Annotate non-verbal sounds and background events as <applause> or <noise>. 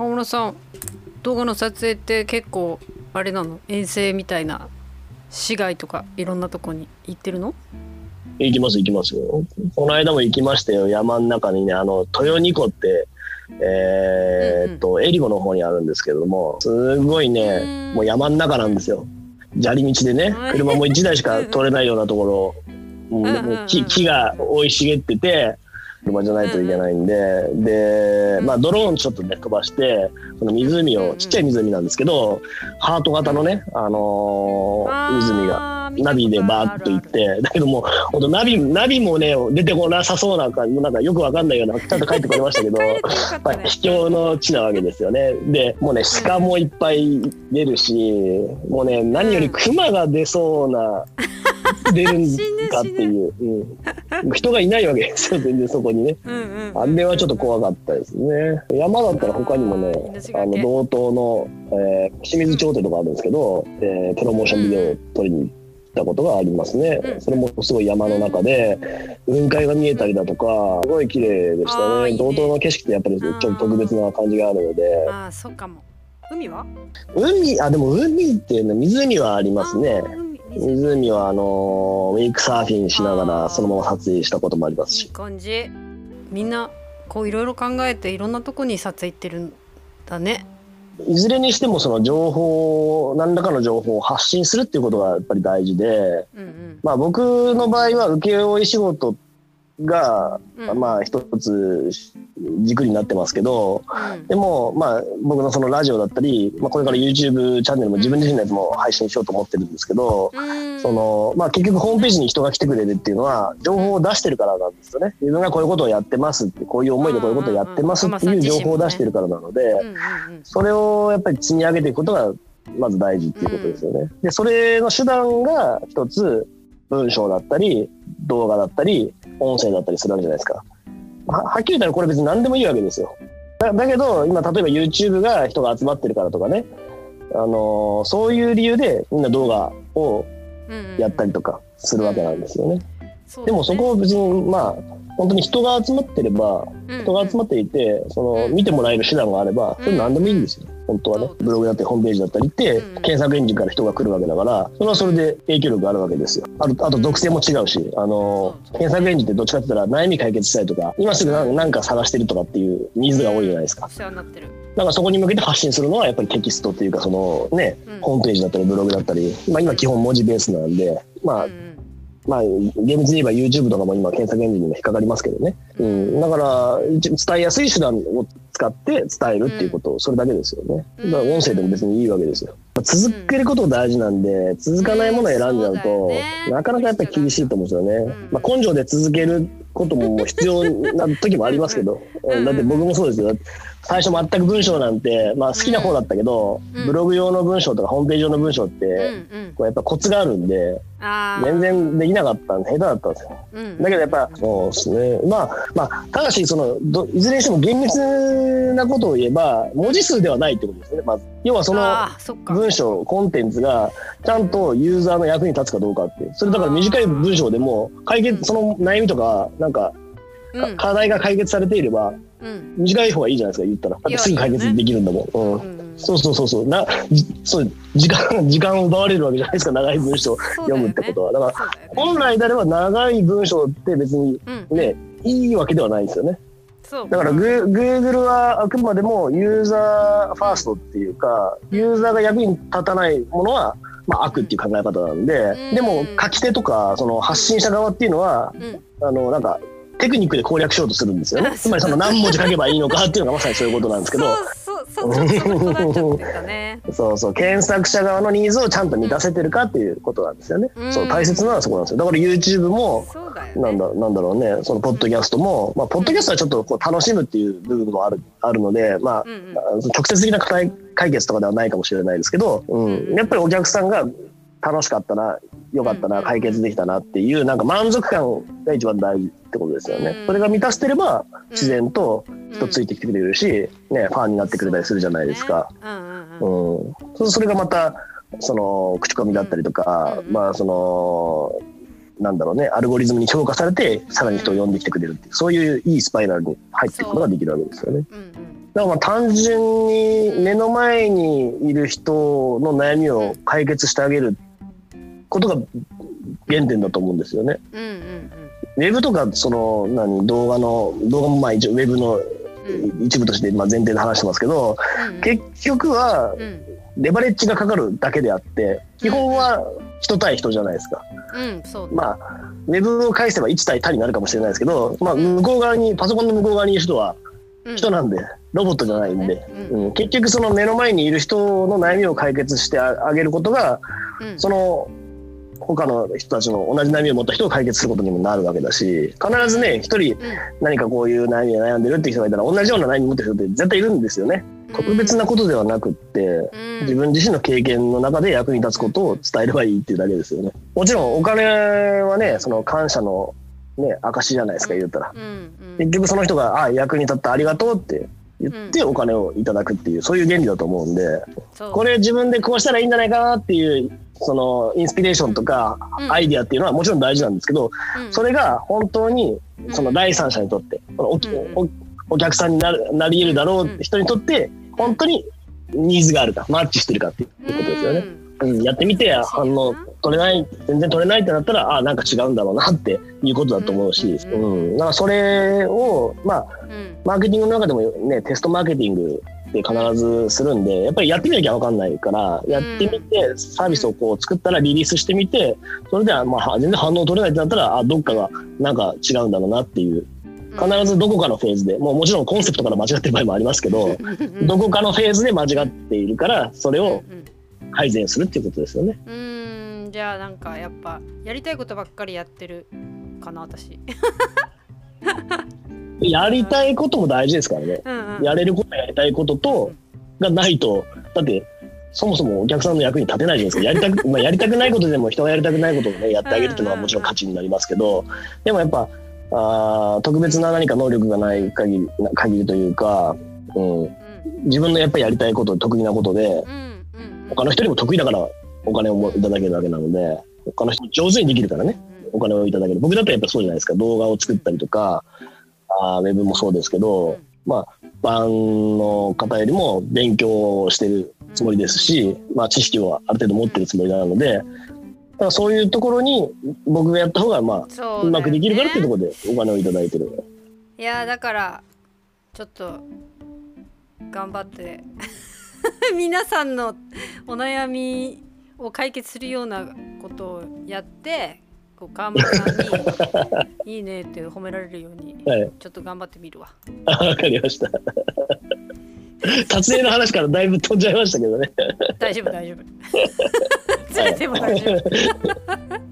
川村さん動画の撮影って結構あれなの？遠征みたいな市街とかいろんなとこに行ってるの？行きます行きます。よこの間も行きましたよ。山の中にねあの豊二湖ってえーっと、えりごの方にあるんですけれどもすごいねもう山の中なんですよ。砂利道でね車も1台しか通れないようなところもうもう木木が生い茂ってて車じゃないといけないんで、で、まあ、ドローンちょっとね飛ばしてその湖をちっちゃい湖なんですけどハート型のね、あのー湖が。ナビでバーッと行ってだけども本当ナビナビもね出てこなさそうな感じなんかよくわかんないようなちゃんと帰ってこれましたけど <laughs> まあ秘境の地なわけですよね。でもうね鹿もいっぱい出るしもうね何より熊が出そうな、出るん <laughs> かっていう、うん、人がいないわけ。ですよ全然そこにね。うんうんうん。あれはちょっと怖かったですね。山だったら他にもね、あの道東の、えー清水町ってとこあるんですけど、えープロモーションビデオを撮りに行ったことがありますね。うんそれもすごい山の中で雲海が見えたりだとか、すごい綺麗でしたね。道東の景色ってやっぱりちょっと特別な感じがあるので、ああそっかも。海は？海あでも海っていうの湖はありますね湖はあのウェイクサーフィンしながらそのまま撮影したこともありますいいし。感じ。みんなこういろいろ考えていろんなとこに撮影行ってるんだね。いずれにしてもその情報何らかの情報を発信するっていうことがやっぱり大事で、うんうん。まあ、僕の場合は請負仕事が、うん。まあ一つ軸になってますけどうん。でもまあ僕のそのラジオだったり、まあ、これから YouTube チャンネルも自分自身のやつも配信しようと思ってるんですけど、うん。そのまあ、結局ホームページに人が来てくれるっていうのは情報を出してるからなんですよね。自分がこういうことをやってますってこういう思いでこういうことをやってますっていう情報を出してるからなので。それをやっぱり積み上げていくことがまず大事っていうことですよね。で、それの手段が一つ文章だったり動画だったり音声だったりするわけじゃないですか。ははっきり言ったらこれ別に何でもいいわけですよ。だだけど今例えば YouTube が人が集まってるからとかね、あのーそういう理由でみんな動画をうんうんやったりとかするわけなんですよね。そうだねでもそこを別にまあ本当に人が集まってればうん。人が集まっていて、そのうん。見てもらえる手段があれば、それ何でもいいんですよ、本当はね。ブログだったり、ホームページだったりって、うん。検索エンジンから人が来るわけだから、それはそれで影響力があるわけですよ。あと、あと属性も違うし、あの検索エンジンってどっちかって言ったら悩み解決したいとか、今すぐ何何か探してるとかっていうニーズが多いじゃないですか。お。世話になってる。だからそこに向けて発信するのはやっぱりテキストっていうか、そのね、うん。ホームページだったり、ブログだったり、まあ今基本文字ベースなんで、まあまあ、厳密に言えば YouTube とかも今検索エンジンにも引っかかりますけどね。うん、だから、一伝えやすい手段を使って伝えるっていうこと、それだけですよね。うん。だから音声でも別にいいわけですよ。続けることが大事なんで、続かないものを選んじゃうと、ね。なかなかやっぱり厳しいと思うんですよね。うん。まあ、根性で続けることも必要な時もありますけど、うん。うん。だって僕もそうですよ。最初全く文章なんて、まあ好きな方だったけど、うん。ブログ用の文章とかホームページ用の文章って、うんうん。こうやっぱコツがあるんで、全然できなかったんで、下手だったんですよ。うん。だけどやっぱ、そうですね。まあ、まあ、ただし、その、どいずれにしても厳密なことを言えば、文字数ではないってことですね、まず。要はその文章、コンテンツが、ちゃんとユーザーの役に立つかどうかって。それだから短い文章でも、解決、その悩みとか、なんか、うん課題が解決されていれば、うん短い方がいいじゃないですか、言ったら。だってすぐ解決できるんだもん。そうそうそうそう。な、じそう、時間、<laughs> 時間を奪われるわけじゃないですか、長い文章を読むってことは。だから、本来であれば長い文章って別にうんね、いいわけではないんですよね。だからグー Google はあくまでもユーザーファーストっていうか、ユーザーが役に立たないものは、まあ、悪っていう考え方なんで、うんでも書き手とかその発信者側っていうのは、うんあのなんかテクニックで攻略しようとするんですよね。つまりその何文字書けばいいのかっていうのがまさにそういうことなんですけど。そうそう検索者側のニーズをちゃんと満たせてるかっていうことなんですよね。うんそう大切なのはそこなんですよ。だから YouTube もだねなんだなんだろうねそのポッドキャストも、まあ、ポッドキャストはちょっとこう楽しむっていう部分もあるあるので、まあうんうん直接的な解決とかではないかもしれないですけど、うんやっぱりお客さんが楽しかったな良かったな、うん解決できたなっていうなんか満足感が一番大事ってことですよね。うん。それが満たしてれば自然と人ついてきてくれるし、ね、ファンになってくれたりするじゃないですか。うん。そそれがまたその口コミだったりとか、うんまあそのなんだろうねアルゴリズムに評価されてさらに人を呼んできてくれるっていうそういういいスパイラルに入っていくことができるわけですよね。だからまあ単純に目の前にいる人の悩みを解決してあげることが原点だと思うんですよね。うんうんウェブとかその何動画の動画もまあ一応ウェブのうん。一部としてまあ前提で話してますけどうん結局はうん。レバレッジがかかるだけであって基本は人対人じゃないですか。うんそうねまあウェブを返せば1対他になるかもしれないですけど、まあ、向こう側にパソコンの向こう側にいる人はうん。人なんでロボットじゃないんで、ううん、結局その目の前にいる人の悩みを解決してあげることがうん。その他の人たちの同じ悩みを持った人を解決することにもなるわけだし必ずね一人何かこういう悩みで悩んでるって人がいたら同じような悩みを持ってる人って絶対いるんですよね。特別なことではなくってうん自分自身の経験の中で役に立つことを伝えればいいっていうだけですよね。もちろんお金はねその感謝のね証じゃないですか言ったら。結局その人が「あ役に立ったありがとう」って言ってうんお金をいただくっていうそういう原理だと思うんでこれ自分でこうしたらいいんじゃないかなっていうそのインスピレーションとかうん。アイディアっていうのはもちろん大事なんですけどうん。それが本当にその第三者にとっておうんおお客さんになるなり得るだろう人にとって本当にニーズがあるかマッチしてるかっていうことですよね。うん、やってみて反応取れない全然取れないってなったらあなんか違うんだろうなっていうことだと思うし、ううんん、だからそれをまあうん。うんマーケティングの中でもねテストマーケティングって必ずするんでやっぱりやってみなきゃ分かんないからやってみてサービスをこう作ったらリリースしてみてそれではまあ全然反応取れないってなったらあどっかがなんか違うんだろうなっていう。必ずどこかのフェーズでもうもちろんコンセプトから間違ってる場合もありますけどどこかのフェーズで間違っているからそれをうん改善するっていうことですよね。うん。うんじゃあなんかやっぱやりたいことばっかりやってるかな私。<laughs> やりたいことも大事ですからね。うんうん。やれることやりたいこととがないとだってそもそもお客さんの役に立てないじゃないですか。やりたく <laughs> まあやりたくないことでも人がやりたくないことをねやってあげるっていうのはもちろん価値になりますけどでもやっぱあー特別な何か能力がない限りな限りというか、うん、うん。自分のやっぱりやりたいこと得意なことでうんうん。他の人よりも得意だからお金をもいただけるわけなので他の人も上手にできるからね。お金をいただける。僕だったらやっぱそうじゃないですか。動画を作ったりとかあーウェブもそうですけど、まあ一般の方よりも勉強をしてるつもりですし、まあ、知識をある程度持ってるつもりなのでだからそういうところに僕がやった方がまあそうね。うまくできるからっていうところでお金をいただいてる。いやだからちょっと頑張って <laughs> 皆さんのお悩みを解決するようなことをやってこう川村さんに「<laughs> いいね」って褒められるようにはい、ちょっと頑張ってみるわ。あわかりました。撮影の話からだいぶ飛んじゃいましたけどね。大丈夫大丈夫。ずれても大丈夫。